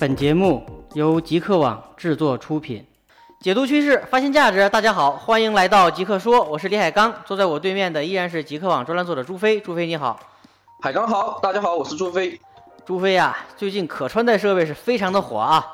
本节目由极客网制作出品，解读趋势，发现价值。大家好，欢迎来到极客说，我是李海刚，坐在我对面的依然是极客网专栏作者朱飞。朱飞你好，海刚好，大家好，我是朱飞。朱飞呀，最近可穿戴设备是非常的火啊，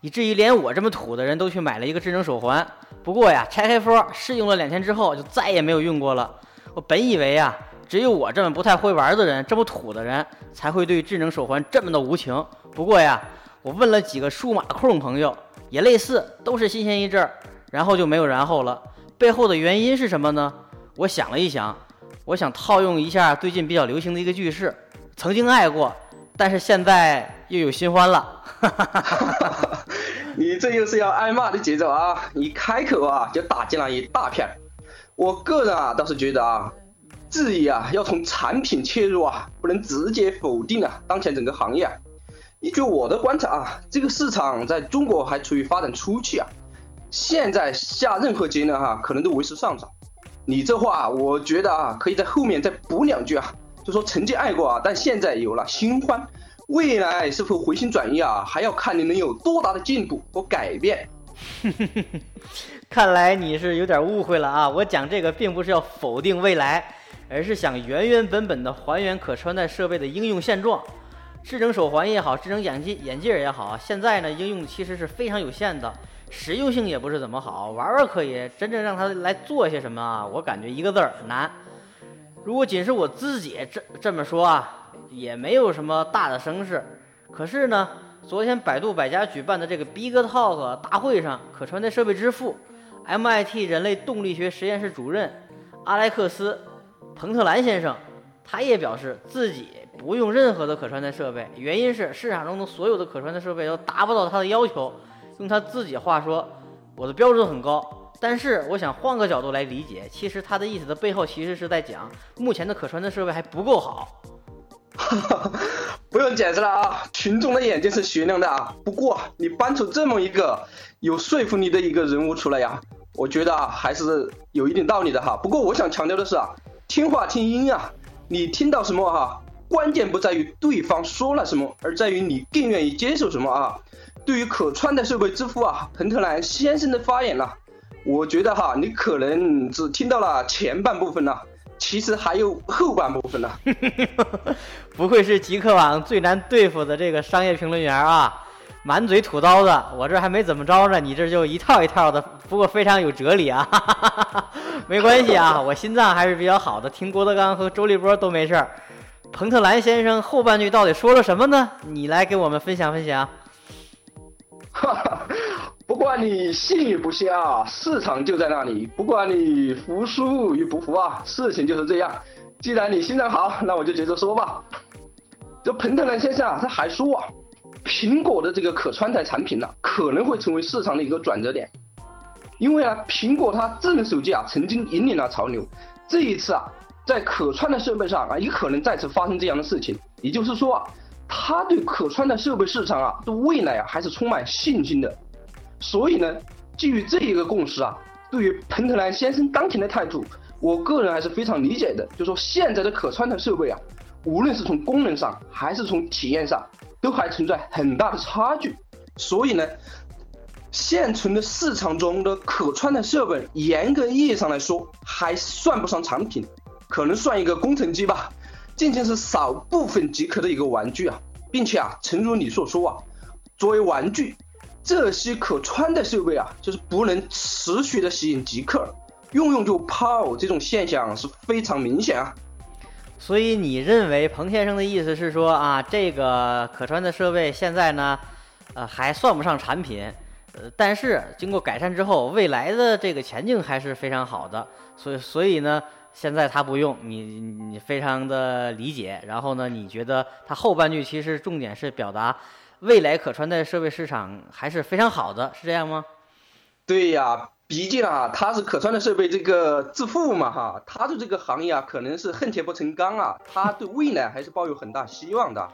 以至于连我这么土的人都去买了一个智能手环。不过呀，拆开封试用了两天之后，就再也没有用过了。我本以为呀，只有我这么不太会玩的人，这么土的人，才会对智能手环这么的无情。不过呀。我问了几个数码控朋友，也类似，都是新鲜一阵儿，然后就没有然后了。背后的原因是什么呢？我想了一想，我想套用一下最近比较流行的一个句式：曾经爱过，但是现在又有新欢了。你这又是要挨骂的节奏啊！你开口啊，就打进了一大片。我个人啊，倒是觉得啊，质疑啊，要从产品切入啊，不能直接否定啊，当前整个行业。啊。依据我的观察啊，这个市场在中国还处于发展初期啊，现在下任何结论哈，可能都为时尚早。你这话，我觉得啊，可以在后面再补两句啊，就说曾经爱过啊，但现在有了新欢，未来是否回心转意啊，还要看你能有多大的进步和改变。看来你是有点误会了啊，我讲这个并不是要否定未来，而是想原原本本的还原可穿戴设备的应用现状。智能手环也好，智能眼镜眼镜也好，现在呢应用其实是非常有限的，实用性也不是怎么好，玩玩可以，真正让它来做些什么啊，我感觉一个字儿难。如果仅是我自己这这么说啊，也没有什么大的声势。可是呢，昨天百度百家举办的这个 Big Talk 大会上，可穿戴设备之父，MIT 人类动力学实验室主任阿莱克斯·彭特兰先生，他也表示自己。不用任何的可穿戴设备，原因是市场中的所有的可穿戴设备都达不到他的要求。用他自己话说，我的标准很高。但是我想换个角度来理解，其实他的意思的背后其实是在讲，目前的可穿戴设备还不够好。不用解释了啊，群众的眼睛是雪亮的啊。不过你搬出这么一个有说服力的一个人物出来呀，我觉得啊还是有一点道理的哈。不过我想强调的是啊，听话听音啊，你听到什么哈？关键不在于对方说了什么，而在于你更愿意接受什么啊！对于可穿戴设备之父啊，彭特兰先生的发言呢，我觉得哈，你可能只听到了前半部分呢，其实还有后半部分呢。不愧是极客网最难对付的这个商业评论员啊，满嘴土刀子，我这还没怎么着呢，你这就一套一套的，不过非常有哲理啊。没关系啊，我心脏还是比较好的，听郭德纲和周立波都没事儿。彭特兰先生后半句到底说了什么呢？你来给我们分享分享。不管你信与不信啊，市场就在那里。不管你服输与不服啊，事情就是这样。既然你心脏好，那我就接着说吧。这彭特兰先生啊，他还说啊，苹果的这个可穿戴产品呢，可能会成为市场的一个转折点。因为啊，苹果它智能手机啊，曾经引领了潮流，这一次啊。在可穿戴设备上啊，也可能再次发生这样的事情。也就是说啊，他对可穿戴设备市场啊的未来啊还是充满信心的。所以呢，基于这一个共识啊，对于彭特兰先生当前的态度，我个人还是非常理解的。就说现在的可穿戴设备啊，无论是从功能上还是从体验上，都还存在很大的差距。所以呢，现存的市场中的可穿戴设备，严格意义上来说，还算不上产品。可能算一个工程机吧，仅仅是少部分极客的一个玩具啊，并且啊，诚如你所说啊，作为玩具，这些可穿戴设备啊，就是不能持续的吸引极客，用用就泡，这种现象是非常明显啊。所以你认为彭先生的意思是说啊，这个可穿的设备现在呢，呃，还算不上产品，呃，但是经过改善之后，未来的这个前景还是非常好的。所以，所以呢。现在他不用你，你非常的理解。然后呢，你觉得他后半句其实重点是表达未来可穿戴设备市场还是非常好的，是这样吗？对呀，毕竟啊，他是可穿戴设备这个致富嘛，哈，他对这个行业啊可能是恨铁不成钢啊，他对未来还是抱有很大希望的。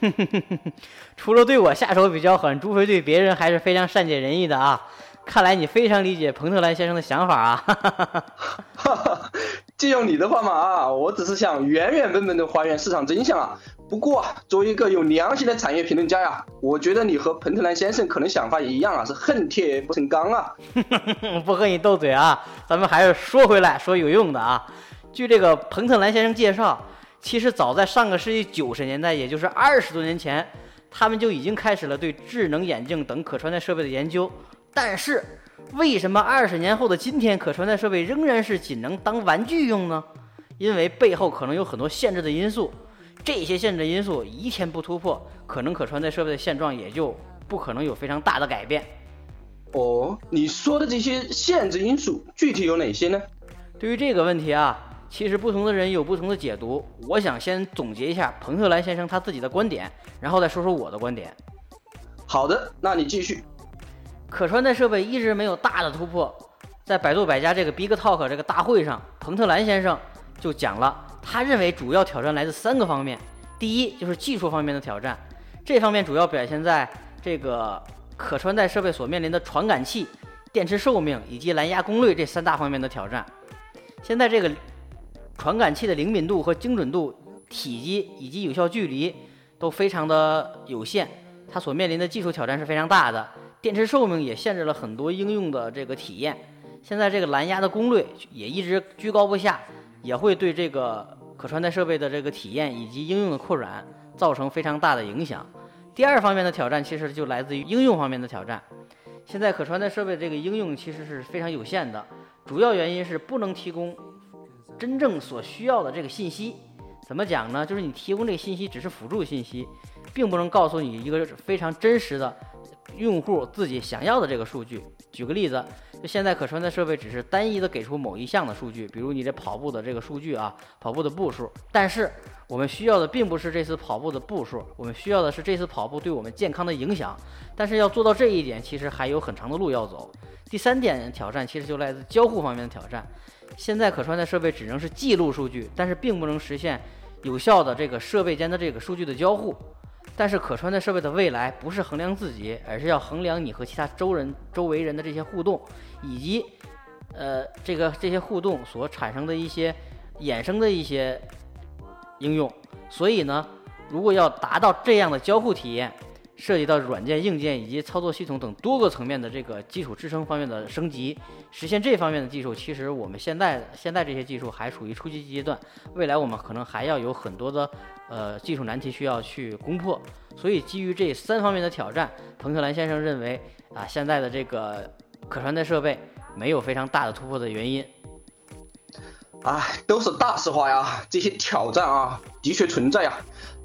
除了对我下手比较狠，朱飞对别人还是非常善解人意的啊。看来你非常理解彭特兰先生的想法啊！借用你的话嘛啊，我只是想原原本本的还原市场真相啊，不过，作为一个有良心的产业评论家呀，我觉得你和彭特兰先生可能想法也一样啊，是恨铁不成钢啊。不和你斗嘴啊，咱们还是说回来，说有用的啊。据这个彭特兰先生介绍，其实早在上个世纪九十年代，也就是二十多年前，他们就已经开始了对智能眼镜等可穿戴设备的研究。但是，为什么二十年后的今天，可穿戴设备仍然是仅能当玩具用呢？因为背后可能有很多限制的因素。这些限制因素一天不突破，可能可穿戴设备的现状也就不可能有非常大的改变。哦，你说的这些限制因素具体有哪些呢？对于这个问题啊，其实不同的人有不同的解读。我想先总结一下彭特兰先生他自己的观点，然后再说说我的观点。好的，那你继续。可穿戴设备一直没有大的突破，在百度百家这个 Big Talk 这个大会上，彭特兰先生就讲了。他认为主要挑战来自三个方面，第一就是技术方面的挑战，这方面主要表现在这个可穿戴设备所面临的传感器、电池寿命以及蓝牙功率这三大方面的挑战。现在这个传感器的灵敏度和精准度、体积以及有效距离都非常的有限，它所面临的技术挑战是非常大的。电池寿命也限制了很多应用的这个体验。现在这个蓝牙的功率也一直居高不下，也会对这个。可穿戴设备的这个体验以及应用的扩展造成非常大的影响。第二方面的挑战其实就来自于应用方面的挑战。现在可穿戴设备这个应用其实是非常有限的，主要原因是不能提供真正所需要的这个信息。怎么讲呢？就是你提供这个信息只是辅助信息，并不能告诉你一个非常真实的用户自己想要的这个数据。举个例子。就现在可穿戴设备只是单一的给出某一项的数据，比如你这跑步的这个数据啊，跑步的步数。但是我们需要的并不是这次跑步的步数，我们需要的是这次跑步对我们健康的影响。但是要做到这一点，其实还有很长的路要走。第三点挑战其实就来自交互方面的挑战。现在可穿戴设备只能是记录数据，但是并不能实现有效的这个设备间的这个数据的交互。但是可穿戴设备的未来不是衡量自己，而是要衡量你和其他周人、周围人的这些互动，以及，呃，这个这些互动所产生的一些衍生的一些应用。所以呢，如果要达到这样的交互体验，涉及到软件、硬件以及操作系统等多个层面的这个基础支撑方面的升级，实现这方面的技术，其实我们现在现在这些技术还处于初级阶段，未来我们可能还要有很多的呃技术难题需要去攻破。所以基于这三方面的挑战，彭克兰先生认为啊，现在的这个可穿戴设备没有非常大的突破的原因。哎，都是大实话呀，这些挑战啊，的确存在啊。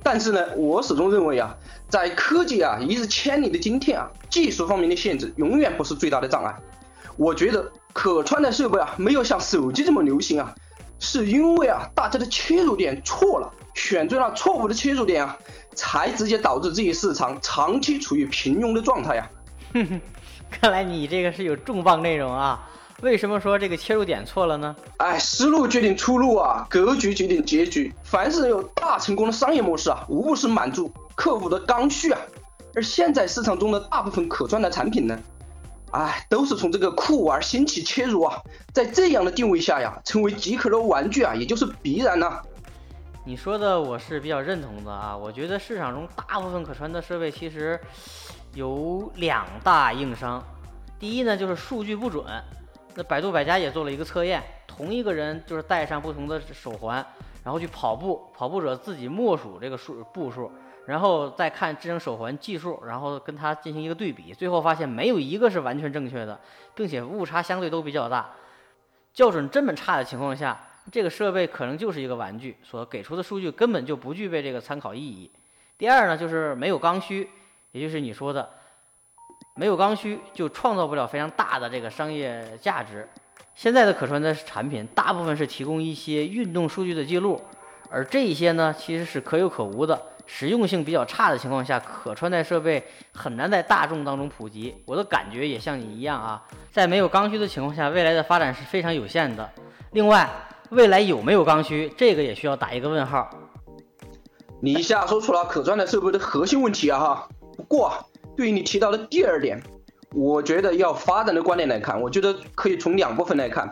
但是呢，我始终认为啊，在科技啊一日千里的今天啊，技术方面的限制永远不是最大的障碍。我觉得可穿戴设备啊没有像手机这么流行啊，是因为啊大家的切入点错了，选择了错误的切入点啊，才直接导致这一市场长期处于平庸的状态呀。哼哼，看来你这个是有重磅内容啊。为什么说这个切入点错了呢？哎，思路决定出路啊，格局决定结局。凡是有大成功的商业模式啊，无不是满足客户的刚需啊。而现在市场中的大部分可穿戴产品呢，哎，都是从这个酷玩兴起切入啊，在这样的定位下呀，成为极可的玩具啊，也就是必然呐。你说的我是比较认同的啊，我觉得市场中大部分可穿戴设备其实有两大硬伤，第一呢就是数据不准。那百度百家也做了一个测验，同一个人就是戴上不同的手环，然后去跑步，跑步者自己默数这个数步数，然后再看智能手环计数，然后跟它进行一个对比，最后发现没有一个是完全正确的，并且误差相对都比较大。校准这么差的情况下，这个设备可能就是一个玩具，所给出的数据根本就不具备这个参考意义。第二呢，就是没有刚需，也就是你说的。没有刚需，就创造不了非常大的这个商业价值。现在的可穿戴产品大部分是提供一些运动数据的记录，而这些呢，其实是可有可无的，实用性比较差的情况下，可穿戴设备很难在大众当中普及。我的感觉也像你一样啊，在没有刚需的情况下，未来的发展是非常有限的。另外，未来有没有刚需，这个也需要打一个问号。你一下说出了可穿戴设备的核心问题啊哈，不过。对于你提到的第二点，我觉得要发展的观点来看，我觉得可以从两部分来看。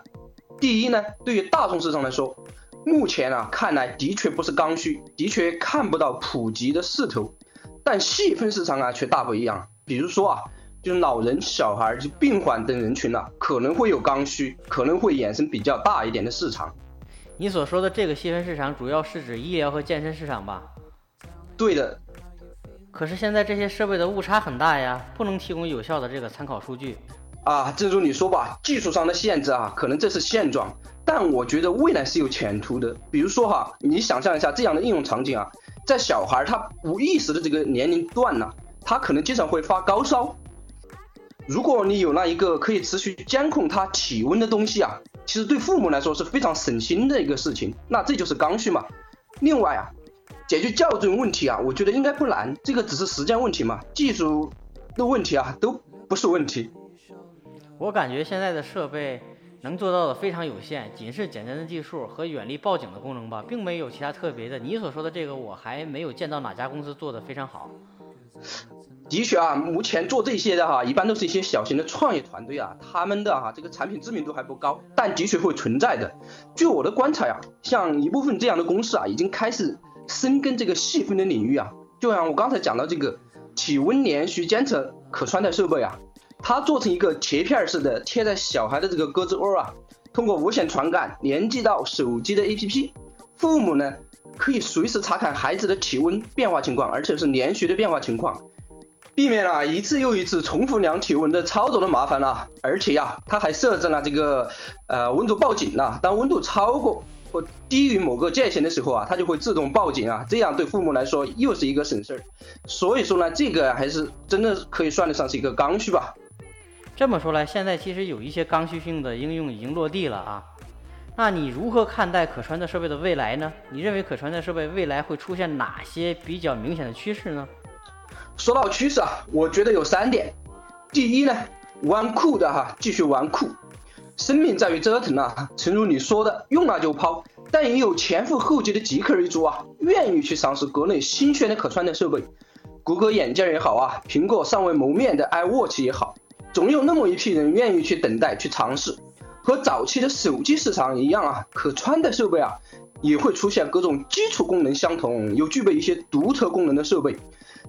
第一呢，对于大众市场来说，目前啊看来的确不是刚需，的确看不到普及的势头，但细分市场啊却大不一样。比如说啊，就是老人、小孩、就病患等人群啊，可能会有刚需，可能会衍生比较大一点的市场。你所说的这个细分市场，主要是指医疗和健身市场吧？对的。可是现在这些设备的误差很大呀，不能提供有效的这个参考数据。啊，正如你说吧，技术上的限制啊，可能这是现状，但我觉得未来是有前途的。比如说哈，你想象一下这样的应用场景啊，在小孩他无意识的这个年龄段呢。他可能经常会发高烧，如果你有那一个可以持续监控他体温的东西啊，其实对父母来说是非常省心的一个事情。那这就是刚需嘛。另外啊，解决校准问题啊，我觉得应该不难，这个只是时间问题嘛，技术的问题啊都不是问题。我感觉现在的设备能做到的非常有限，仅是简单的技术和远离报警的功能吧，并没有其他特别的。你所说的这个，我还没有见到哪家公司做的非常好。的确啊，目前做这些的哈，一般都是一些小型的创业团队啊，他们的哈这个产品知名度还不高，但的确会存在的。据我的观察呀，像一部分这样的公司啊，已经开始深耕这个细分的领域啊。就像我刚才讲到这个体温连续监测可穿戴设备啊，它做成一个贴片式的贴在小孩的这个胳肢窝啊，通过无线传感连接到手机的 APP，父母呢。可以随时查看孩子的体温变化情况，而且是连续的变化情况，避免了一次又一次重复量体温的操作的麻烦了。而且呀，它还设置了这个呃温度报警了，当温度超过或低于某个界限的时候啊，它就会自动报警啊，这样对父母来说又是一个省事儿。所以说呢，这个还是真的可以算得上是一个刚需吧。这么说来，现在其实有一些刚需性的应用已经落地了啊。那你如何看待可穿戴设备的未来呢？你认为可穿戴设备未来会出现哪些比较明显的趋势呢？说到趋势啊，我觉得有三点。第一呢，玩酷的哈，继续玩酷，生命在于折腾啊。诚如你说的，用了就抛，但也有前赴后继的极客一族啊，愿意去尝试国内新鲜的可穿戴设备。谷歌眼镜也好啊，苹果尚未谋面的 iWatch 也好，总有那么一批人愿意去等待去尝试。和早期的手机市场一样啊，可穿戴设备啊也会出现各种基础功能相同又具备一些独特功能的设备。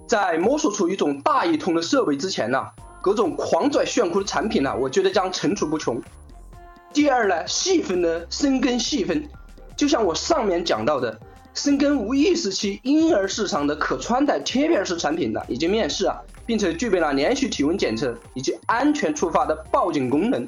在摸索出一种大一统的设备之前呢，各种狂拽炫酷的产品呢，我觉得将层出不穷。第二呢，细分呢深耕细分，就像我上面讲到的，深耕无意识期婴儿市场的可穿戴贴片式产品呢，已经面世啊，并且具备了连续体温检测以及安全触发的报警功能。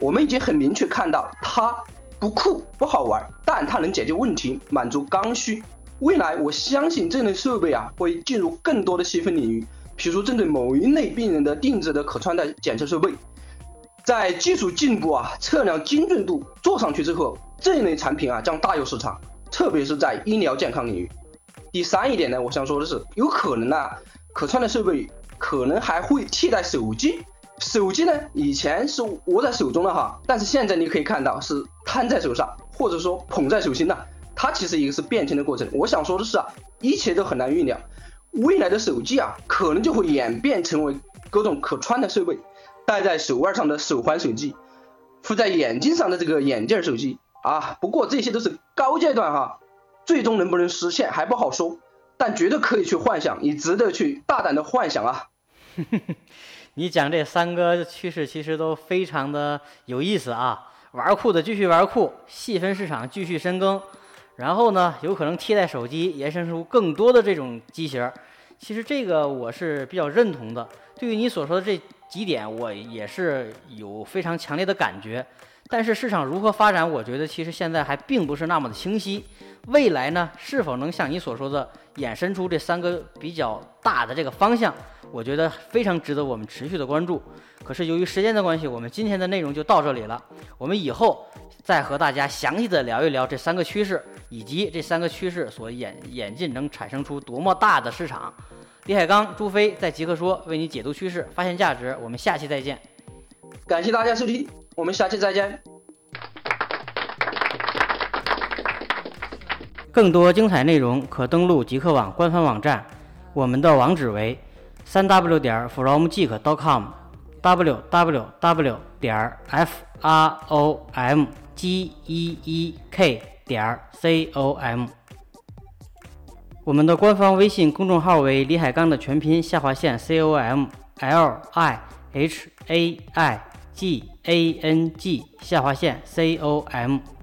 我们已经很明确看到，它不酷不好玩，但它能解决问题，满足刚需。未来我相信这类设备啊，会进入更多的细分领域，比如针对某一类病人的定制的可穿戴检测设备。在技术进步啊，测量精准度做上去之后，这一类产品啊将大有市场，特别是在医疗健康领域。第三一点呢，我想说的是，有可能呢，可穿戴设备可能还会替代手机。手机呢，以前是握在手中的哈，但是现在你可以看到是摊在手上，或者说捧在手心的，它其实也是变迁的过程。我想说的是啊，一切都很难预料，未来的手机啊，可能就会演变成为各种可穿的设备，戴在手腕上的手环手机，附在眼睛上的这个眼镜手机啊。不过这些都是高阶段哈，最终能不能实现还不好说，但绝对可以去幻想，你值得去大胆的幻想啊。你讲这三个趋势其实都非常的有意思啊！玩酷的继续玩酷，细分市场继续深耕，然后呢，有可能替代手机，延伸出更多的这种机型。其实这个我是比较认同的。对于你所说的这几点，我也是有非常强烈的感觉。但是市场如何发展，我觉得其实现在还并不是那么的清晰。未来呢，是否能像你所说的衍生出这三个比较大的这个方向？我觉得非常值得我们持续的关注。可是由于时间的关系，我们今天的内容就到这里了。我们以后再和大家详细的聊一聊这三个趋势，以及这三个趋势所演演进能产生出多么大的市场。李海刚、朱飞在极客说为你解读趋势，发现价值。我们下期再见。感谢大家收听，我们下期再见。更多精彩内容可登录极客网官方网站，我们的网址为。三 w 点 fromgeek.com，w w w 点 f r o m g e e k 点 com。我们的官方微信公众号为李海刚的全拼下划线 com l i h a i g a n g 下划线 com。